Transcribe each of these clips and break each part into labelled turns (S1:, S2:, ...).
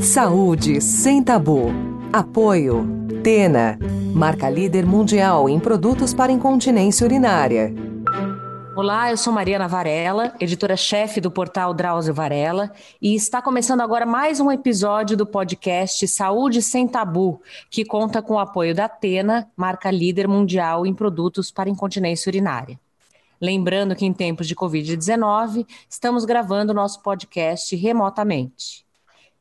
S1: Saúde sem tabu. Apoio. Tena, marca líder mundial em produtos para incontinência urinária.
S2: Olá, eu sou Mariana Varela, editora-chefe do portal Drauzio Varela, e está começando agora mais um episódio do podcast Saúde Sem Tabu, que conta com o apoio da Atena, marca líder mundial em produtos para incontinência urinária. Lembrando que em tempos de Covid-19, estamos gravando nosso podcast remotamente.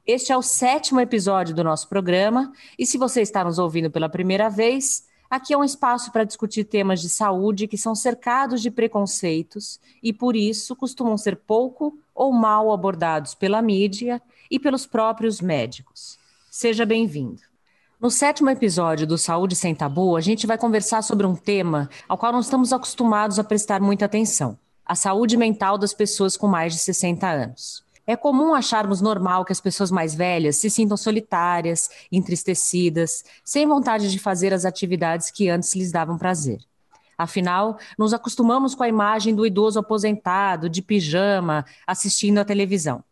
S2: Este é o sétimo episódio do nosso programa, e se você está nos ouvindo pela primeira vez, Aqui é um espaço para discutir temas de saúde que são cercados de preconceitos e, por isso, costumam ser pouco ou mal abordados pela mídia e pelos próprios médicos. Seja bem-vindo. No sétimo episódio do Saúde Sem Tabu, a gente vai conversar sobre um tema ao qual não estamos acostumados a prestar muita atenção: a saúde mental das pessoas com mais de 60 anos. É comum acharmos normal que as pessoas mais velhas se sintam solitárias, entristecidas, sem vontade de fazer as atividades que antes lhes davam prazer. Afinal, nos acostumamos com a imagem do idoso aposentado, de pijama, assistindo à televisão.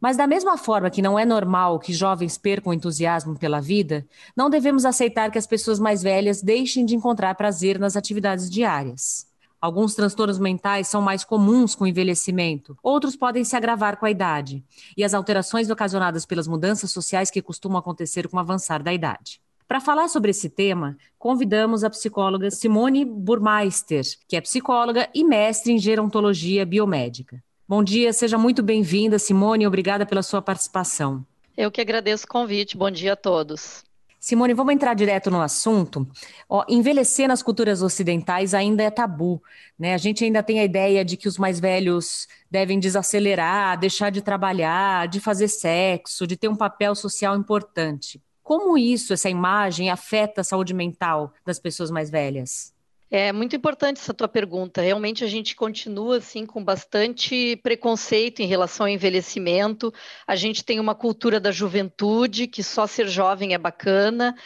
S2: Mas, da mesma forma que não é normal que jovens percam entusiasmo pela vida, não devemos aceitar que as pessoas mais velhas deixem de encontrar prazer nas atividades diárias. Alguns transtornos mentais são mais comuns com o envelhecimento, outros podem se agravar com a idade, e as alterações ocasionadas pelas mudanças sociais que costumam acontecer com o avançar da idade. Para falar sobre esse tema, convidamos a psicóloga Simone Burmeister, que é psicóloga e mestre em gerontologia biomédica. Bom dia, seja muito bem-vinda, Simone, obrigada pela sua participação.
S3: Eu que agradeço o convite. Bom dia a todos.
S2: Simone, vamos entrar direto no assunto. Ó, envelhecer nas culturas ocidentais ainda é tabu. Né? A gente ainda tem a ideia de que os mais velhos devem desacelerar, deixar de trabalhar, de fazer sexo, de ter um papel social importante. Como isso, essa imagem, afeta a saúde mental das pessoas mais velhas?
S3: É muito importante essa tua pergunta. Realmente a gente continua assim com bastante preconceito em relação ao envelhecimento. A gente tem uma cultura da juventude que só ser jovem é bacana.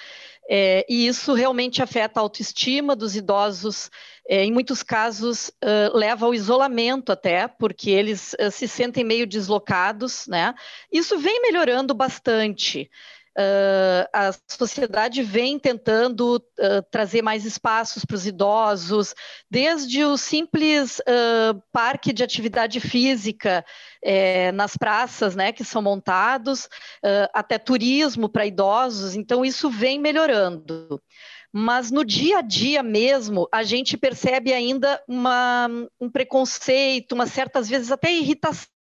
S3: É, e isso realmente afeta a autoestima dos idosos. É, em muitos casos uh, leva ao isolamento até, porque eles uh, se sentem meio deslocados, né? Isso vem melhorando bastante. Uh, a sociedade vem tentando uh, trazer mais espaços para os idosos, desde o simples uh, parque de atividade física eh, nas praças, né, que são montados, até turismo para idosos. Então isso vem melhorando. Mas no dia a dia mesmo, a gente percebe ainda uma, um preconceito, uma certas vezes até irritação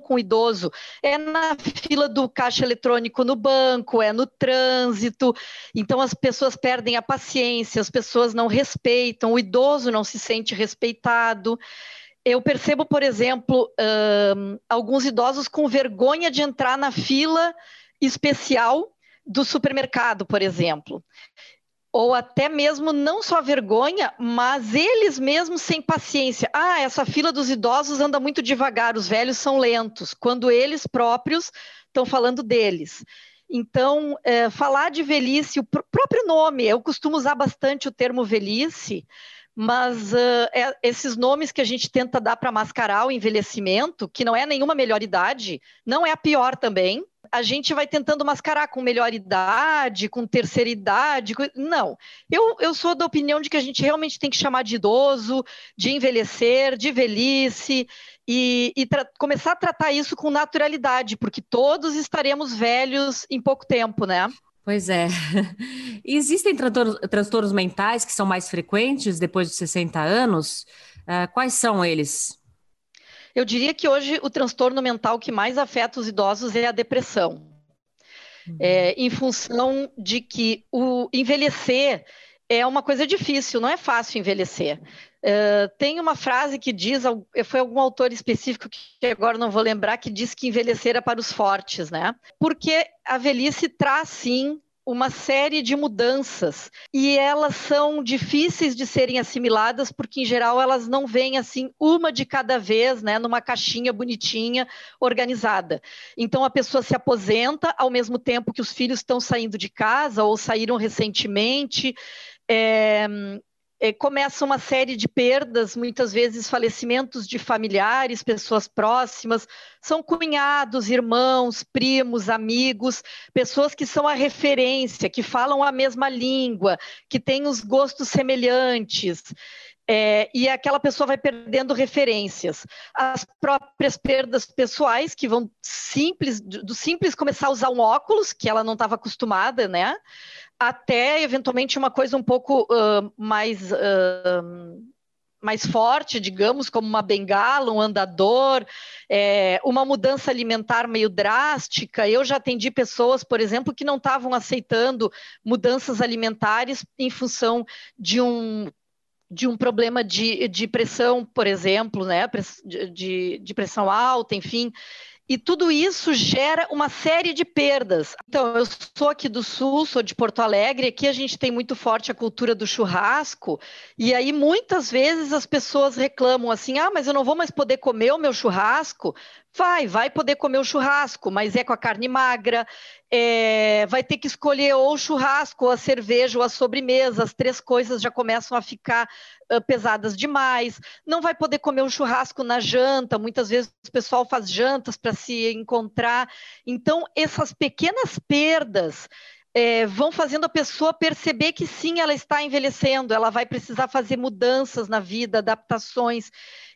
S3: com o idoso é na fila do caixa eletrônico no banco, é no trânsito. Então as pessoas perdem a paciência, as pessoas não respeitam, o idoso não se sente respeitado. Eu percebo, por exemplo, um, alguns idosos com vergonha de entrar na fila especial do supermercado, por exemplo ou até mesmo não só vergonha, mas eles mesmos sem paciência. Ah, essa fila dos idosos anda muito devagar, os velhos são lentos, quando eles próprios estão falando deles. Então, é, falar de velhice, o pr próprio nome, eu costumo usar bastante o termo velhice, mas uh, é, esses nomes que a gente tenta dar para mascarar o envelhecimento, que não é nenhuma melhor idade, não é a pior também, a gente vai tentando mascarar com melhor idade, com terceira idade. Não. Eu, eu sou da opinião de que a gente realmente tem que chamar de idoso, de envelhecer, de velhice, e, e começar a tratar isso com naturalidade, porque todos estaremos velhos em pouco tempo, né?
S2: Pois é. Existem transtornos mentais que são mais frequentes depois de 60 anos? Uh, quais são eles?
S3: Eu diria que hoje o transtorno mental que mais afeta os idosos é a depressão. Uhum. É, em função de que o envelhecer é uma coisa difícil, não é fácil envelhecer. Uh, tem uma frase que diz, foi algum autor específico que agora não vou lembrar, que diz que envelhecer é para os fortes, né? Porque a velhice traz sim uma série de mudanças e elas são difíceis de serem assimiladas porque em geral elas não vêm assim uma de cada vez, né, numa caixinha bonitinha, organizada. Então a pessoa se aposenta ao mesmo tempo que os filhos estão saindo de casa ou saíram recentemente. É, é, começa uma série de perdas, muitas vezes falecimentos de familiares, pessoas próximas, são cunhados, irmãos, primos, amigos, pessoas que são a referência, que falam a mesma língua, que têm os gostos semelhantes. É, e aquela pessoa vai perdendo referências. As próprias perdas pessoais, que vão simples, do simples começar a usar um óculos, que ela não estava acostumada, né? Até eventualmente uma coisa um pouco uh, mais. Uh, mais forte, digamos, como uma bengala, um andador, é, uma mudança alimentar meio drástica. Eu já atendi pessoas, por exemplo, que não estavam aceitando mudanças alimentares em função de um de um problema de, de pressão, por exemplo, né, de, de pressão alta, enfim, e tudo isso gera uma série de perdas. Então, eu sou aqui do Sul, sou de Porto Alegre, aqui a gente tem muito forte a cultura do churrasco, e aí muitas vezes as pessoas reclamam assim: ah, mas eu não vou mais poder comer o meu churrasco. Vai, vai poder comer o churrasco, mas é com a carne magra, é, vai ter que escolher ou o churrasco, ou a cerveja, ou a sobremesa, as três coisas já começam a ficar uh, pesadas demais, não vai poder comer o churrasco na janta, muitas vezes o pessoal faz jantas para se encontrar, então essas pequenas perdas é, vão fazendo a pessoa perceber que sim, ela está envelhecendo, ela vai precisar fazer mudanças na vida, adaptações,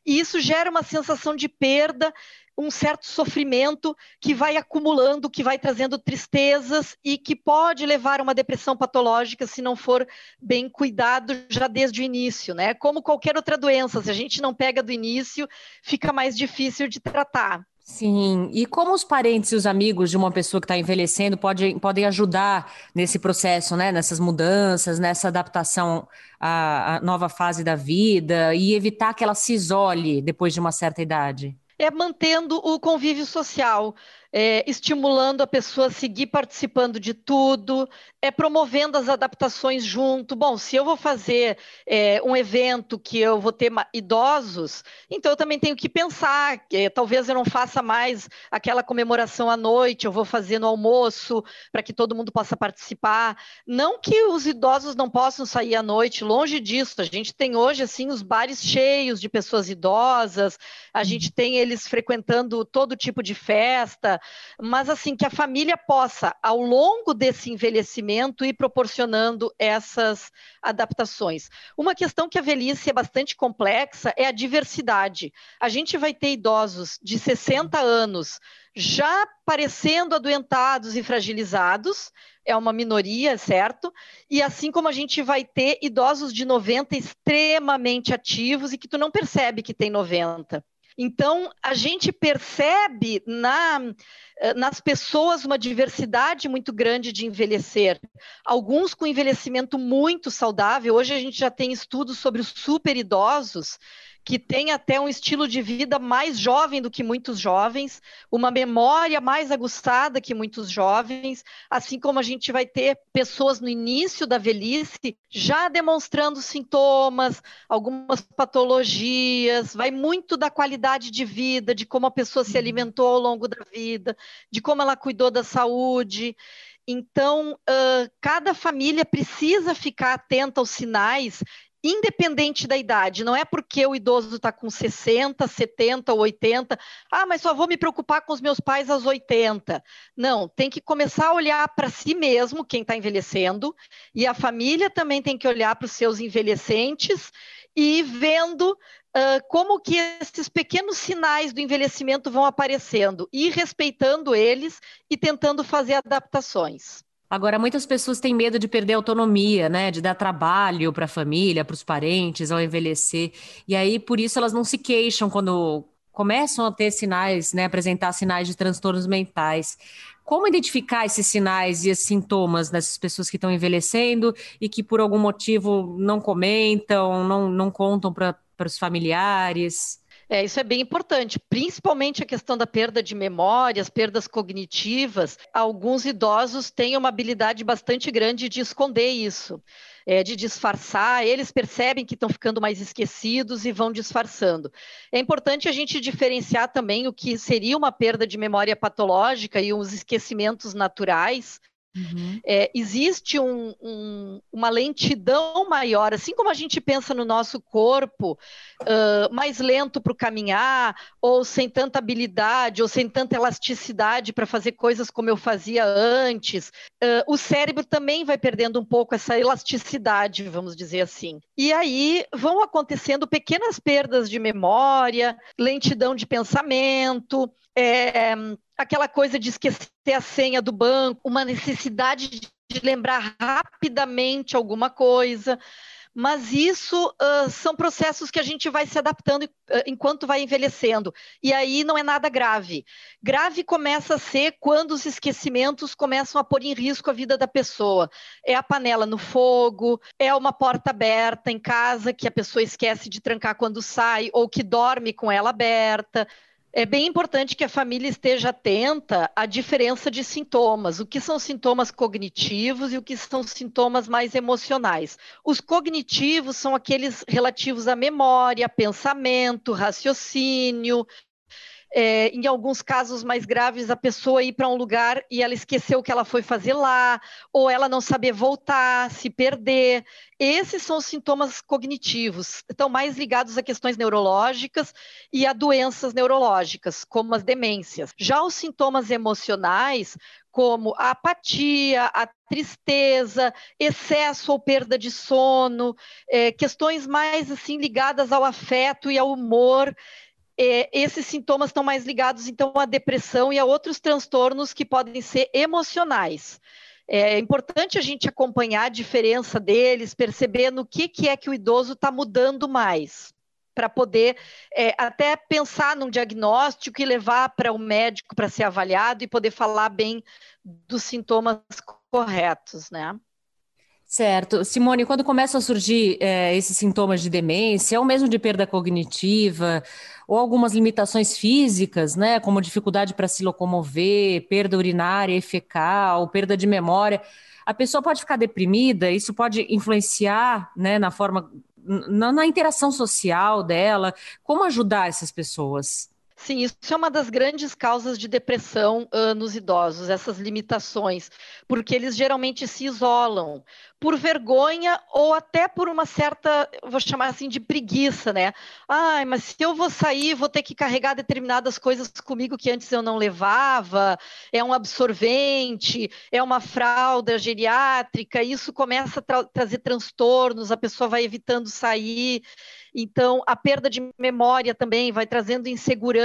S3: e isso gera uma sensação de perda um certo sofrimento que vai acumulando, que vai trazendo tristezas e que pode levar a uma depressão patológica se não for bem cuidado já desde o início, né? Como qualquer outra doença, se a gente não pega do início, fica mais difícil de tratar.
S2: Sim, e como os parentes e os amigos de uma pessoa que está envelhecendo podem, podem ajudar nesse processo, né? Nessas mudanças, nessa adaptação à, à nova fase da vida e evitar que ela se isole depois de uma certa idade?
S3: É mantendo o convívio social, é, estimulando a pessoa a seguir participando de tudo, é promovendo as adaptações junto. Bom, se eu vou fazer é, um evento que eu vou ter idosos, então eu também tenho que pensar que é, talvez eu não faça mais aquela comemoração à noite, eu vou fazer no almoço para que todo mundo possa participar. Não que os idosos não possam sair à noite, longe disso. A gente tem hoje assim os bares cheios de pessoas idosas, a gente tem eles frequentando todo tipo de festa, mas assim que a família possa ao longo desse envelhecimento e proporcionando essas adaptações. Uma questão que a velhice é bastante complexa é a diversidade. A gente vai ter idosos de 60 anos já parecendo adoentados e fragilizados, é uma minoria, certo? E assim como a gente vai ter idosos de 90 extremamente ativos e que tu não percebe que tem 90. Então, a gente percebe na, eh, nas pessoas uma diversidade muito grande de envelhecer. Alguns com envelhecimento muito saudável. Hoje a gente já tem estudos sobre os super idosos que tem até um estilo de vida mais jovem do que muitos jovens, uma memória mais aguçada que muitos jovens, assim como a gente vai ter pessoas no início da velhice já demonstrando sintomas, algumas patologias, vai muito da qualidade de vida, de como a pessoa se uhum. alimentou ao longo da vida, de como ela cuidou da saúde. Então, uh, cada família precisa ficar atenta aos sinais independente da idade, não é porque o idoso está com 60, 70 ou 80, ah, mas só vou me preocupar com os meus pais aos 80. Não, tem que começar a olhar para si mesmo, quem está envelhecendo, e a família também tem que olhar para os seus envelhecentes e vendo uh, como que esses pequenos sinais do envelhecimento vão aparecendo, e respeitando eles e tentando fazer adaptações.
S2: Agora, muitas pessoas têm medo de perder autonomia, né? De dar trabalho para a família, para os parentes, ao envelhecer. E aí, por isso, elas não se queixam quando começam a ter sinais, né? Apresentar sinais de transtornos mentais. Como identificar esses sinais e esses sintomas dessas pessoas que estão envelhecendo e que, por algum motivo, não comentam, não, não contam para os familiares?
S3: É, isso é bem importante, principalmente a questão da perda de memória, as perdas cognitivas. Alguns idosos têm uma habilidade bastante grande de esconder isso, é, de disfarçar. Eles percebem que estão ficando mais esquecidos e vão disfarçando. É importante a gente diferenciar também o que seria uma perda de memória patológica e os esquecimentos naturais Uhum. É, existe um, um, uma lentidão maior, assim como a gente pensa no nosso corpo, uh, mais lento para caminhar, ou sem tanta habilidade, ou sem tanta elasticidade para fazer coisas como eu fazia antes, uh, o cérebro também vai perdendo um pouco essa elasticidade, vamos dizer assim. E aí vão acontecendo pequenas perdas de memória, lentidão de pensamento, é, aquela coisa de esquecer a senha do banco, uma necessidade de lembrar rapidamente alguma coisa. Mas isso uh, são processos que a gente vai se adaptando enquanto vai envelhecendo. E aí não é nada grave. Grave começa a ser quando os esquecimentos começam a pôr em risco a vida da pessoa. É a panela no fogo, é uma porta aberta em casa que a pessoa esquece de trancar quando sai, ou que dorme com ela aberta é bem importante que a família esteja atenta à diferença de sintomas, o que são sintomas cognitivos e o que são sintomas mais emocionais. Os cognitivos são aqueles relativos à memória, pensamento, raciocínio, é, em alguns casos mais graves, a pessoa ir para um lugar e ela esqueceu o que ela foi fazer lá, ou ela não saber voltar, se perder. Esses são os sintomas cognitivos, estão mais ligados a questões neurológicas e a doenças neurológicas, como as demências. Já os sintomas emocionais, como a apatia, a tristeza, excesso ou perda de sono, é, questões mais assim ligadas ao afeto e ao humor, é, esses sintomas estão mais ligados, então, à depressão e a outros transtornos que podem ser emocionais. É importante a gente acompanhar a diferença deles, perceber no que, que é que o idoso está mudando mais, para poder é, até pensar num diagnóstico e levar para o médico para ser avaliado e poder falar bem dos sintomas corretos, né?
S2: Certo. Simone, quando começam a surgir é, esses sintomas de demência, ou mesmo de perda cognitiva, ou algumas limitações físicas, né, como dificuldade para se locomover, perda urinária e fecal, perda de memória, a pessoa pode ficar deprimida, isso pode influenciar né, na forma, na, na interação social dela. Como ajudar essas pessoas?
S3: Sim, isso é uma das grandes causas de depressão uh, nos idosos, essas limitações, porque eles geralmente se isolam por vergonha ou até por uma certa, vou chamar assim, de preguiça, né? Ai, mas se eu vou sair, vou ter que carregar determinadas coisas comigo que antes eu não levava, é um absorvente, é uma fralda geriátrica, isso começa a tra trazer transtornos, a pessoa vai evitando sair. Então, a perda de memória também vai trazendo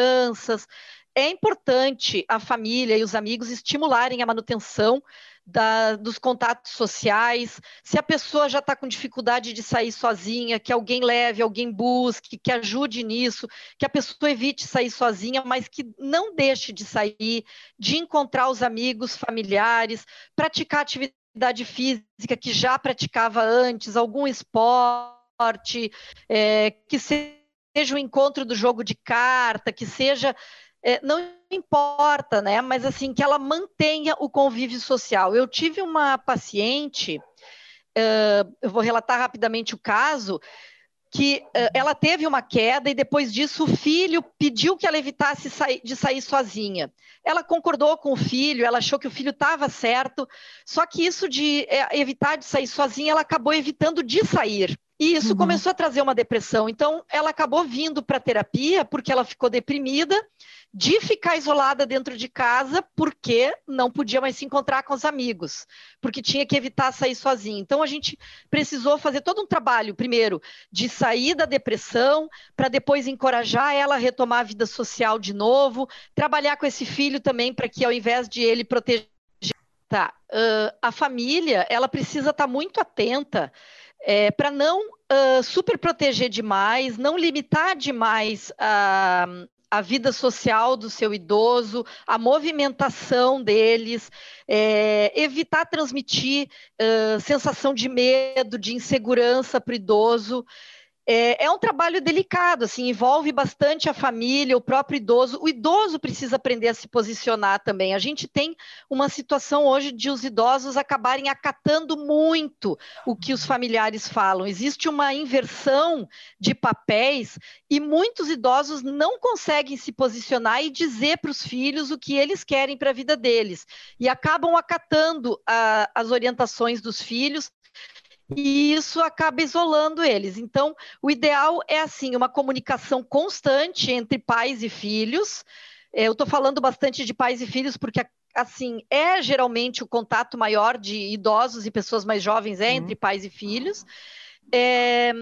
S3: inseguranças. É importante a família e os amigos estimularem a manutenção da, dos contatos sociais. Se a pessoa já está com dificuldade de sair sozinha, que alguém leve, alguém busque, que ajude nisso, que a pessoa evite sair sozinha, mas que não deixe de sair, de encontrar os amigos, familiares, praticar atividade física que já praticava antes, algum esporte esporte, é, que seja o encontro do jogo de carta, que seja. É, não importa, né? Mas assim, que ela mantenha o convívio social. Eu tive uma paciente, uh, eu vou relatar rapidamente o caso, que uh, ela teve uma queda e depois disso o filho pediu que ela evitasse sair, de sair sozinha. Ela concordou com o filho, ela achou que o filho estava certo, só que isso de é, evitar de sair sozinha, ela acabou evitando de sair. E isso uhum. começou a trazer uma depressão. Então, ela acabou vindo para terapia porque ela ficou deprimida de ficar isolada dentro de casa porque não podia mais se encontrar com os amigos, porque tinha que evitar sair sozinha. Então, a gente precisou fazer todo um trabalho, primeiro, de sair da depressão, para depois encorajar ela a retomar a vida social de novo, trabalhar com esse filho também para que, ao invés de ele proteger. Tá, uh, a família, ela precisa estar tá muito atenta é, para não uh, super proteger demais, não limitar demais a, a vida social do seu idoso, a movimentação deles, é, evitar transmitir uh, sensação de medo, de insegurança para o idoso. É, é, um trabalho delicado, assim, envolve bastante a família, o próprio idoso. O idoso precisa aprender a se posicionar também. A gente tem uma situação hoje de os idosos acabarem acatando muito o que os familiares falam. Existe uma inversão de papéis e muitos idosos não conseguem se posicionar e dizer para os filhos o que eles querem para a vida deles. E acabam acatando a, as orientações dos filhos e isso acaba isolando eles. Então, o ideal é assim, uma comunicação constante entre pais e filhos. Eu estou falando bastante de pais e filhos porque assim é geralmente o contato maior de idosos e pessoas mais jovens é entre uhum. pais e filhos. É,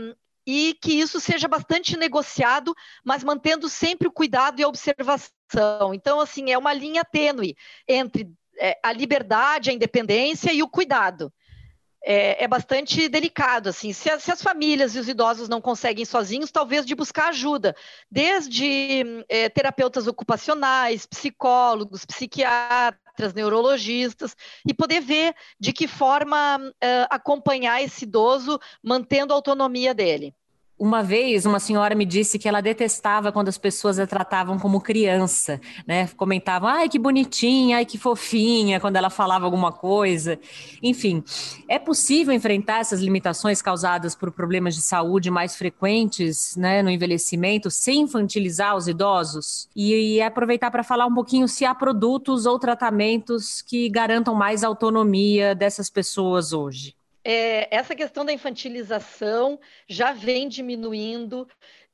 S3: e que isso seja bastante negociado, mas mantendo sempre o cuidado e a observação. Então, assim, é uma linha tênue entre é, a liberdade, a independência e o cuidado é, é, bastante delicado, assim, se, se, as famílias e os idosos não conseguem sozinhos, talvez de buscar ajuda, desde é, terapeutas ocupacionais, psicólogos, psiquiatras, neurologistas, e poder ver de que forma é, acompanhar esse idoso, mantendo a autonomia dele.
S2: Uma vez, uma senhora me disse que ela detestava quando as pessoas a tratavam como criança, né? Comentavam, ai, que bonitinha, ai, que fofinha, quando ela falava alguma coisa. Enfim, é possível enfrentar essas limitações causadas por problemas de saúde mais frequentes, né, no envelhecimento, sem infantilizar os idosos? E, e aproveitar para falar um pouquinho se há produtos ou tratamentos que garantam mais autonomia dessas pessoas hoje
S3: é, essa questão da infantilização já vem diminuindo.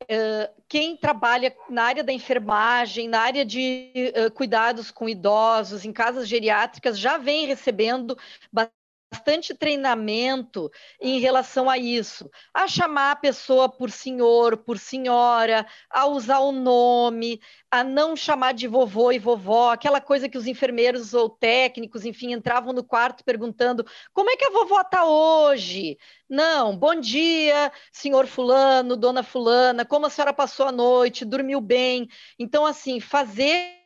S3: Uh, quem trabalha na área da enfermagem, na área de uh, cuidados com idosos, em casas geriátricas, já vem recebendo bastante treinamento em relação a isso, a chamar a pessoa por senhor, por senhora, a usar o nome, a não chamar de vovô e vovó, aquela coisa que os enfermeiros ou técnicos, enfim, entravam no quarto perguntando: como é que a vovó está hoje? Não, bom dia, senhor fulano, dona fulana, como a senhora passou a noite, dormiu bem? Então, assim, fazer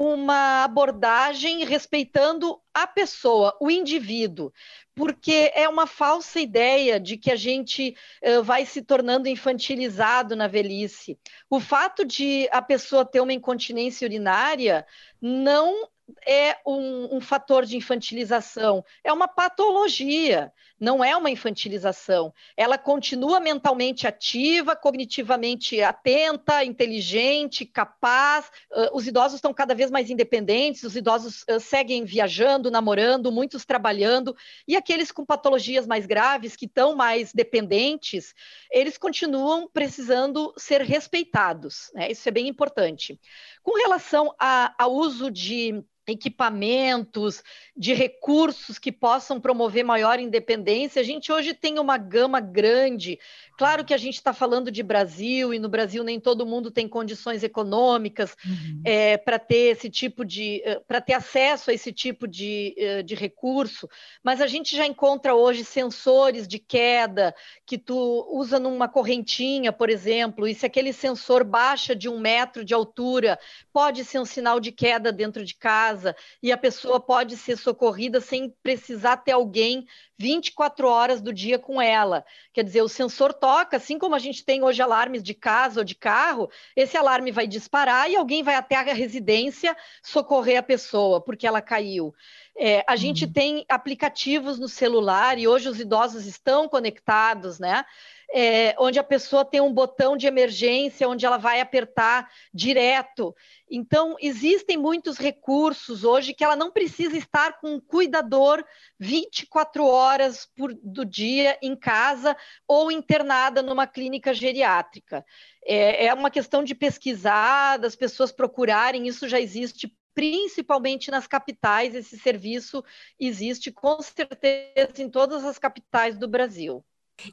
S3: uma abordagem respeitando a pessoa, o indivíduo, porque é uma falsa ideia de que a gente uh, vai se tornando infantilizado na velhice. O fato de a pessoa ter uma incontinência urinária não é um, um, fator de infantilização, é uma patologia, não é uma infantilização. Ela continua mentalmente ativa, cognitivamente atenta, inteligente, capaz. Uh, os idosos estão cada vez mais independentes, os idosos uh, seguem viajando, namorando, muitos trabalhando, e aqueles com patologias mais graves, que estão mais dependentes, eles continuam precisando ser respeitados. Né? Isso é bem importante. Com relação ao uso de equipamentos, de recursos que possam promover maior independência. A gente hoje tem uma gama grande. Claro que a gente está falando de Brasil, e no Brasil nem todo mundo tem condições econômicas uhum. é, para ter esse tipo de eh, para ter acesso a esse tipo de, eh, de recurso, mas a gente já encontra hoje sensores de queda que tu usa numa correntinha, por exemplo, e se aquele sensor baixa de um metro de altura, pode ser um sinal de queda dentro de casa casa e a pessoa pode ser socorrida sem precisar ter alguém 24 horas do dia com ela. Quer dizer, o sensor toca, assim como a gente tem hoje alarmes de casa ou de carro, esse alarme vai disparar e alguém vai até a residência socorrer a pessoa porque ela caiu. É, a gente uhum. tem aplicativos no celular e hoje os idosos estão conectados, né? É, onde a pessoa tem um botão de emergência, onde ela vai apertar direto. Então, existem muitos recursos hoje que ela não precisa estar com um cuidador 24 horas por, do dia em casa ou internada numa clínica geriátrica. É, é uma questão de pesquisar, das pessoas procurarem, isso já existe principalmente nas capitais, esse serviço existe com certeza em todas as capitais do Brasil.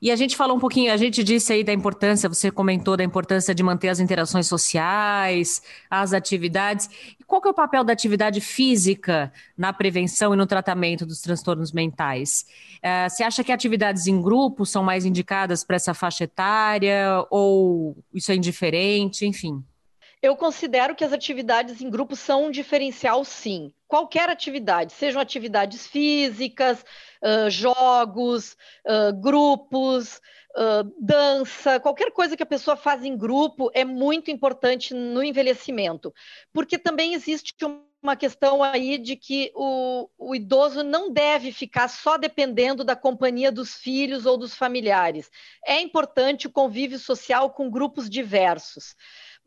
S2: E a gente falou um pouquinho, a gente disse aí da importância, você comentou da importância de manter as interações sociais, as atividades. E qual que é o papel da atividade física na prevenção e no tratamento dos transtornos mentais? Uh, você acha que atividades em grupo são mais indicadas para essa faixa etária ou isso é indiferente, enfim?
S3: Eu considero que as atividades em grupo são um diferencial, sim. Qualquer atividade, sejam atividades físicas, uh, jogos, uh, grupos, uh, dança, qualquer coisa que a pessoa faz em grupo é muito importante no envelhecimento, porque também existe uma questão aí de que o, o, idoso não deve ficar só dependendo da companhia dos filhos ou dos familiares. É importante o convívio social com grupos diversos.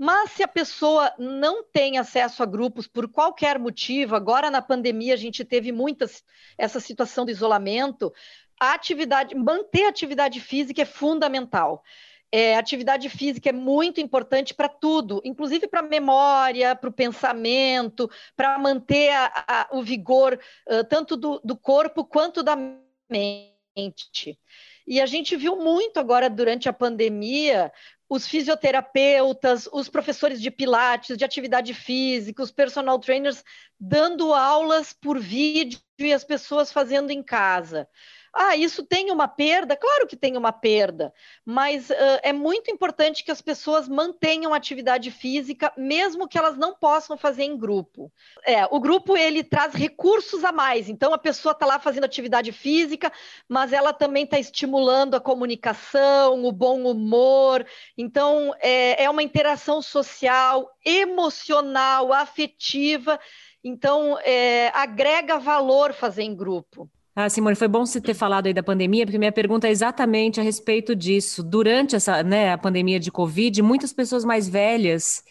S3: Mas se a pessoa não tem acesso a grupos por qualquer motivo, agora na pandemia a gente teve muitas essa situação do isolamento, a atividade, manter a atividade física é fundamental. É, atividade física é muito importante para tudo, inclusive para a memória, para o pensamento, para manter a, a, o vigor uh, tanto do, do corpo quanto da mente. E a gente viu muito agora durante a pandemia os fisioterapeutas, os professores de pilates, de atividade física, os personal trainers dando aulas por vídeo e as pessoas fazendo em casa. Ah, isso tem uma perda? Claro que tem uma perda, mas uh, é muito importante que as pessoas mantenham atividade física, mesmo que elas não possam fazer em grupo. É, o grupo ele traz recursos a mais, então a pessoa está lá fazendo atividade física, mas ela também está estimulando a comunicação, o bom humor. Então é, é uma interação social, emocional, afetiva. Então, é, agrega valor fazer em grupo.
S2: Ah, Simone, foi bom você ter falado aí da pandemia, porque minha pergunta é exatamente a respeito disso. Durante essa, né, a pandemia de Covid, muitas pessoas mais velhas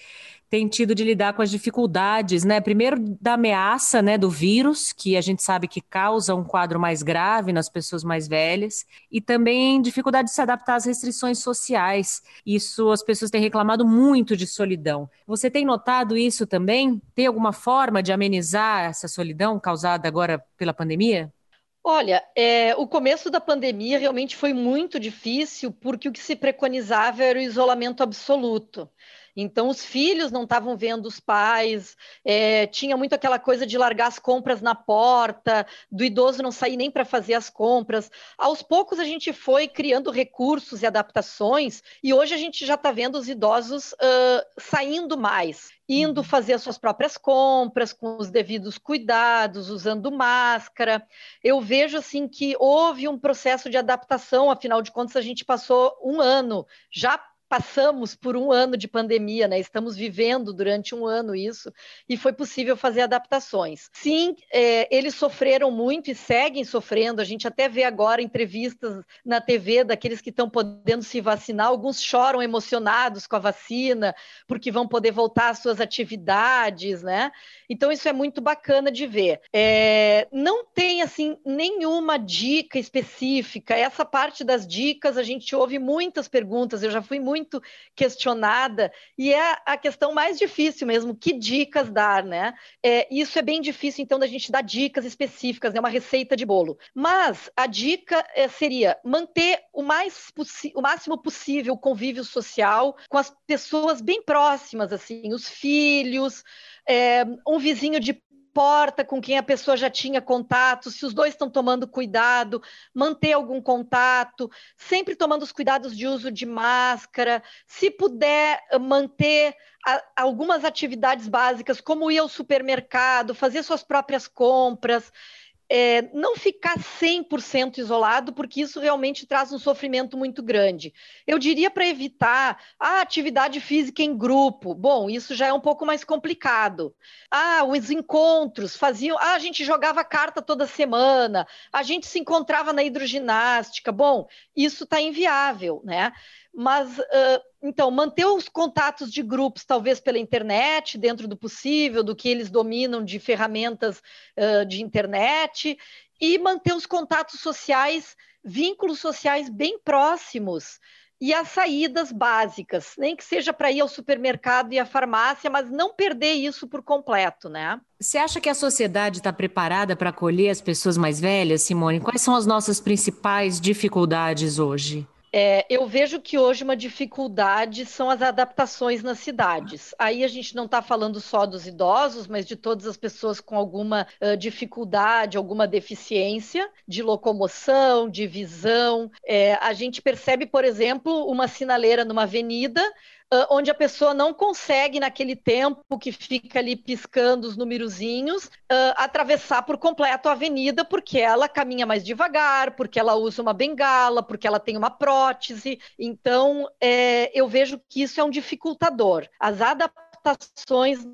S2: têm tido de lidar com as dificuldades, né? Primeiro da ameaça, né, do vírus, que a gente sabe que causa um quadro mais grave nas pessoas mais velhas, e também dificuldade de se adaptar às restrições sociais. Isso as pessoas têm reclamado muito de solidão. Você tem notado isso também? Tem alguma forma de amenizar essa solidão causada agora pela pandemia?
S3: Olha, é, o começo da pandemia realmente foi muito difícil, porque o que se preconizava era o isolamento absoluto. Então, os filhos não estavam vendo os pais, é, tinha muito aquela coisa de largar as compras na porta, do idoso não sair nem para fazer as compras. Aos poucos, a gente foi criando recursos e adaptações, e hoje a gente já está vendo os idosos uh, saindo mais indo uhum. fazer as suas próprias compras com os devidos cuidados, usando máscara. Eu vejo assim que houve um processo de adaptação, afinal de contas a gente passou um ano já passamos por um ano de pandemia, né? Estamos vivendo durante um ano isso e foi possível fazer adaptações. Sim, é, eles sofreram muito e seguem sofrendo. A gente até vê agora entrevistas na TV daqueles que estão podendo se vacinar. Alguns choram emocionados com a vacina porque vão poder voltar às suas atividades, né? Então isso é muito bacana de ver. É, não tem assim nenhuma dica específica. Essa parte das dicas a gente ouve muitas perguntas. Eu já fui muito muito questionada e é a questão mais difícil mesmo, que dicas dar, né? É, isso é bem difícil, então, da gente dar dicas específicas, né? Uma receita de bolo. Mas a dica é, seria manter o, mais o máximo possível o convívio social com as pessoas bem próximas, assim, os filhos, é, um vizinho de importa com quem a pessoa já tinha contato, se os dois estão tomando cuidado, manter algum contato, sempre tomando os cuidados de uso de máscara, se puder eh, manter a, algumas atividades básicas, como ir ao supermercado, fazer suas próprias compras é, não ficar 100% isolado, porque isso realmente traz um sofrimento muito grande. Eu diria para evitar a atividade física em grupo. Bom, isso já é um pouco mais complicado. Ah, os encontros faziam. Ah, a gente jogava carta toda semana, a gente se encontrava na hidroginástica. Bom, isso está inviável, né? Mas, uh, então, manter os contatos de grupos, talvez pela internet, dentro do possível, do que eles dominam de ferramentas uh, de internet, e manter os contatos sociais, vínculos sociais bem próximos, e as saídas básicas, nem que seja para ir ao supermercado e à farmácia, mas não perder isso por completo, né?
S2: Você acha que a sociedade está preparada para acolher as pessoas mais velhas, Simone? Quais são as nossas principais dificuldades hoje?
S3: É, eu vejo que hoje uma dificuldade são as adaptações nas cidades. Aí a gente não está falando só dos idosos, mas de todas as pessoas com alguma uh, dificuldade, alguma deficiência de locomoção, de visão. É, a gente percebe, por exemplo, uma sinaleira numa avenida onde a pessoa não consegue, naquele tempo que fica ali piscando os numerozinhos, uh, atravessar por completo a avenida, porque ela caminha mais devagar, porque ela usa uma bengala, porque ela tem uma prótese. Então, é, eu vejo que isso é um dificultador. As adaptações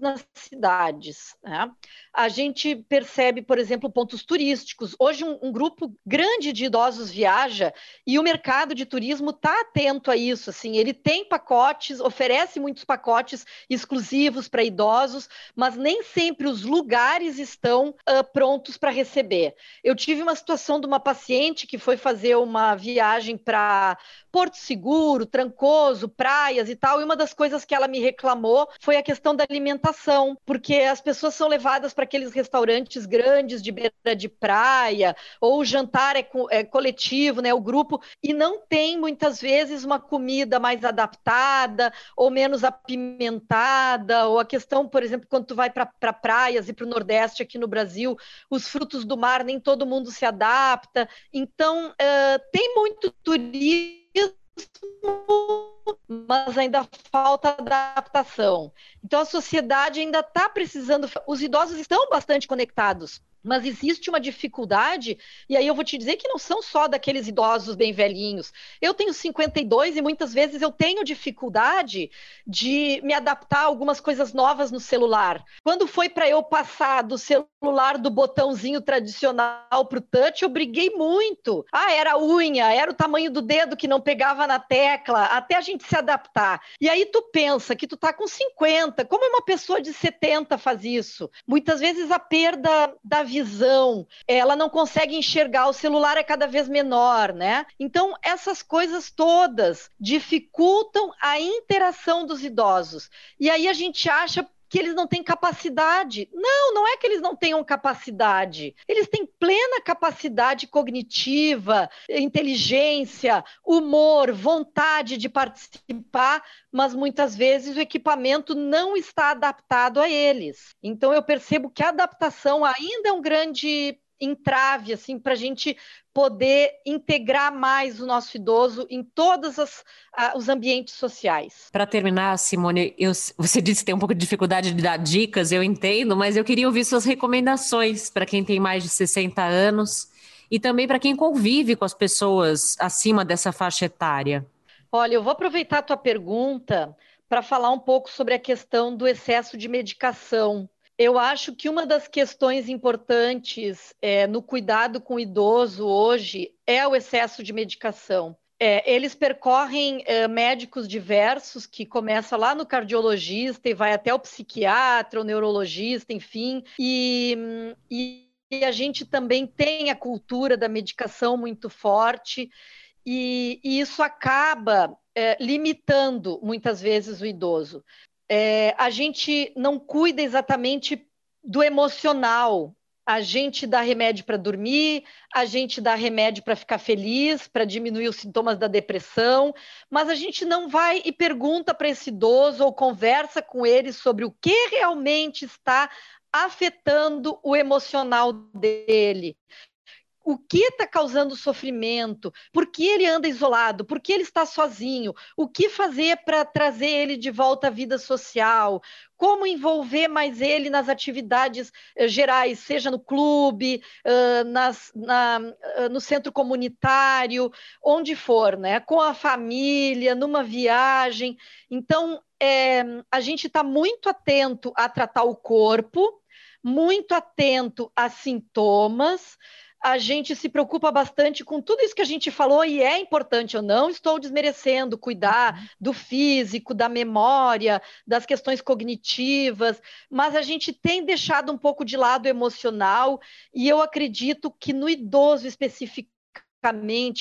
S3: nas cidades. Né? a gente percebe, por exemplo, pontos turísticos. Hoje, um, um, grupo grande de idosos viaja e o mercado de turismo está atento a isso. Assim, ele tem pacotes, oferece muitos pacotes exclusivos para idosos, mas nem sempre os lugares estão uh, prontos para receber. Eu tive uma situação de uma paciente que foi fazer uma viagem para Porto Seguro, Trancoso, praias e tal, e uma das coisas que ela me reclamou foi a questão da alimentação, porque as pessoas são levadas para aqueles restaurantes grandes de beira de praia, ou o jantar é, é coletivo, né, o grupo, e não tem muitas vezes uma comida mais adaptada ou menos apimentada, ou a questão, por exemplo, quando tu vai para pra praias e para o Nordeste aqui no Brasil, os frutos do mar nem todo mundo se adapta. Então, uh, tem muito turismo mas ainda falta adaptação. Então a sociedade ainda está precisando. Os idosos estão bastante conectados mas existe uma dificuldade, e aí eu vou te dizer que não são só daqueles idosos bem velhinhos. Eu tenho 52 e muitas vezes eu tenho dificuldade de me adaptar a algumas coisas novas no celular. Quando foi para eu passar do celular do botãozinho tradicional para o touch, eu briguei muito. Ah, era a unha, era o tamanho do dedo que não pegava na tecla, até a gente se adaptar. E aí tu pensa que tu tá com 50, como uma pessoa de 70 faz isso? Muitas vezes a perda da vida visão, ela não consegue enxergar, o celular é cada vez menor, né? Então, essas coisas todas dificultam a interação dos idosos. E aí a gente acha que eles não têm capacidade. Não, não é que eles não tenham capacidade. Eles têm plena capacidade cognitiva, inteligência, humor, vontade de participar, mas muitas vezes o equipamento não está adaptado a eles. Então eu percebo que a adaptação ainda é um grande entrave assim para a gente poder integrar mais o nosso idoso em todos as, uh, os ambientes sociais.
S2: Para terminar, Simone, eu, você disse que tem um pouco de dificuldade de dar dicas, eu entendo, mas eu queria ouvir suas recomendações para quem tem mais de 60 anos e também para quem convive com as pessoas acima dessa faixa etária.
S3: Olha, eu vou aproveitar a tua pergunta para falar um pouco sobre a questão do excesso de medicação eu acho que uma das questões importantes é, no cuidado com o idoso hoje é o excesso de medicação. É, eles percorrem é, médicos diversos, que começa lá no cardiologista e vai até o psiquiatra, o neurologista, enfim, e, e, e a gente também tem a cultura da medicação muito forte, e, e isso acaba é, limitando muitas vezes o idoso é, a gente não cuida exatamente do emocional. A gente dá remédio para dormir, a gente dá remédio para ficar feliz, para diminuir os sintomas da depressão, mas a gente não vai e pergunta para esse idoso ou conversa com ele sobre o que realmente está afetando o emocional dele o que está causando sofrimento, por que ele anda isolado, por que ele está sozinho, o que fazer para trazer ele de volta à vida social, como envolver mais ele nas atividades uh, gerais, seja no clube, uh, nas, na, uh, no centro comunitário, onde for, né? com a família, numa viagem. Então, é, a gente está muito atento a tratar o corpo, muito atento a sintomas, a gente se preocupa bastante com tudo isso que a gente falou e é importante. Eu não estou desmerecendo cuidar uhum. do físico, da memória, das questões cognitivas, mas a gente tem deixado um pouco de lado o emocional e eu acredito que no idoso especificamente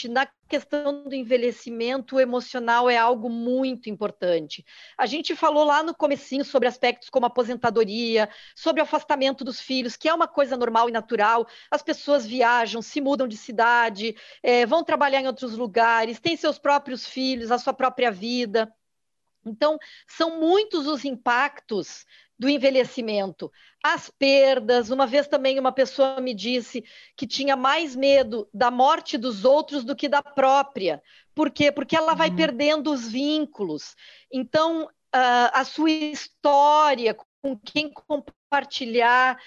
S3: na questão do envelhecimento emocional é algo muito importante. A gente falou lá no comecinho sobre aspectos como aposentadoria, sobre afastamento dos filhos, que é uma coisa normal e natural. As pessoas viajam, se mudam de cidade, é, vão trabalhar em outros lugares, têm seus próprios filhos, a sua própria vida. Então, são muitos os impactos do envelhecimento. As perdas, uma vez também uma pessoa me disse que tinha mais medo da morte dos outros do que da própria. Por quê? Porque ela vai uhum. perdendo os vínculos. Então, uh, a sua história, com quem compartilhar,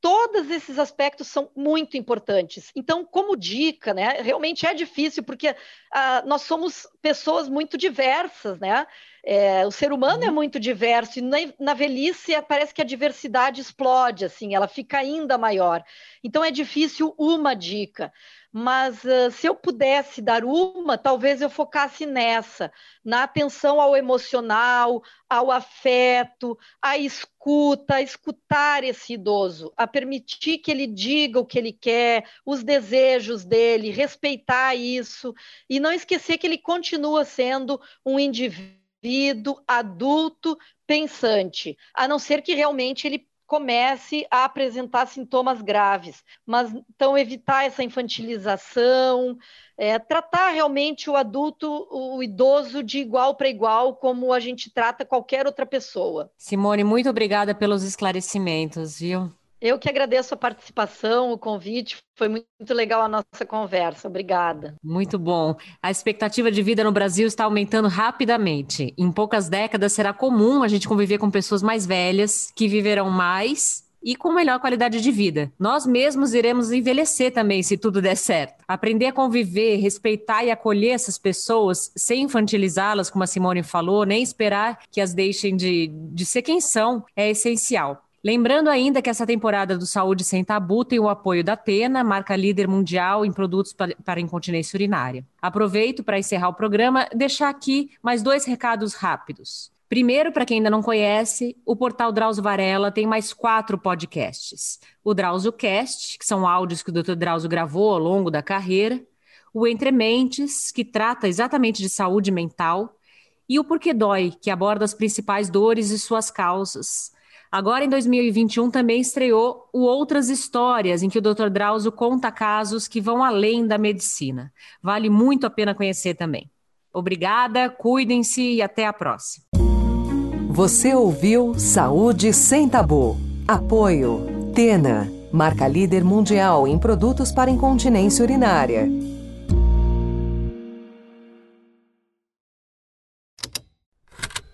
S3: todos esses aspectos são muito importantes. Então, como dica, né, realmente é difícil, porque uh, nós somos pessoas muito diversas, né? É, o ser humano é uhum. muito diverso, e na, na velhice parece que a diversidade explode, assim, ela fica ainda maior. Então, é difícil uma dica mas uh, se eu pudesse dar uma, talvez eu focasse nessa, na atenção ao emocional, ao afeto, à escuta, a escutar esse idoso, a permitir que ele diga o que ele quer, os desejos dele, respeitar isso e não esquecer que ele continua sendo um indivíduo adulto pensante, a não ser que realmente ele comece a apresentar sintomas graves. Mas então evitar essa infantilização, é, tratar realmente o adulto, o idoso de igual para igual, como a gente trata qualquer outra pessoa.
S2: Simone, muito obrigada pelos esclarecimentos, viu?
S3: Eu que agradeço a participação, o convite. Foi muito legal a nossa conversa. Obrigada.
S2: Muito bom. A expectativa de vida no Brasil está aumentando rapidamente. Em poucas décadas será comum a gente conviver com pessoas mais velhas, que viverão mais e com melhor qualidade de vida. Nós mesmos iremos envelhecer também, se tudo der certo. Aprender a conviver, respeitar e acolher essas pessoas sem infantilizá-las, como a Simone falou, nem esperar que as deixem de, de ser quem são, é essencial. Lembrando ainda que essa temporada do Saúde Sem Tabu tem o apoio da Tena, marca líder mundial em produtos para incontinência urinária. Aproveito para encerrar o programa deixar aqui mais dois recados rápidos. Primeiro, para quem ainda não conhece, o portal Drauzio Varela tem mais quatro podcasts. O Drauzio Cast, que são áudios que o Dr. Drauzio gravou ao longo da carreira. O Entre Mentes, que trata exatamente de saúde mental. E o Porquê Dói, que aborda as principais dores e suas causas. Agora, em 2021, também estreou o Outras Histórias, em que o Dr. Drauzio conta casos que vão além da medicina. Vale muito a pena conhecer também. Obrigada, cuidem-se e até a próxima.
S1: Você ouviu Saúde Sem Tabu. Apoio. Tena, marca líder mundial em produtos para incontinência urinária.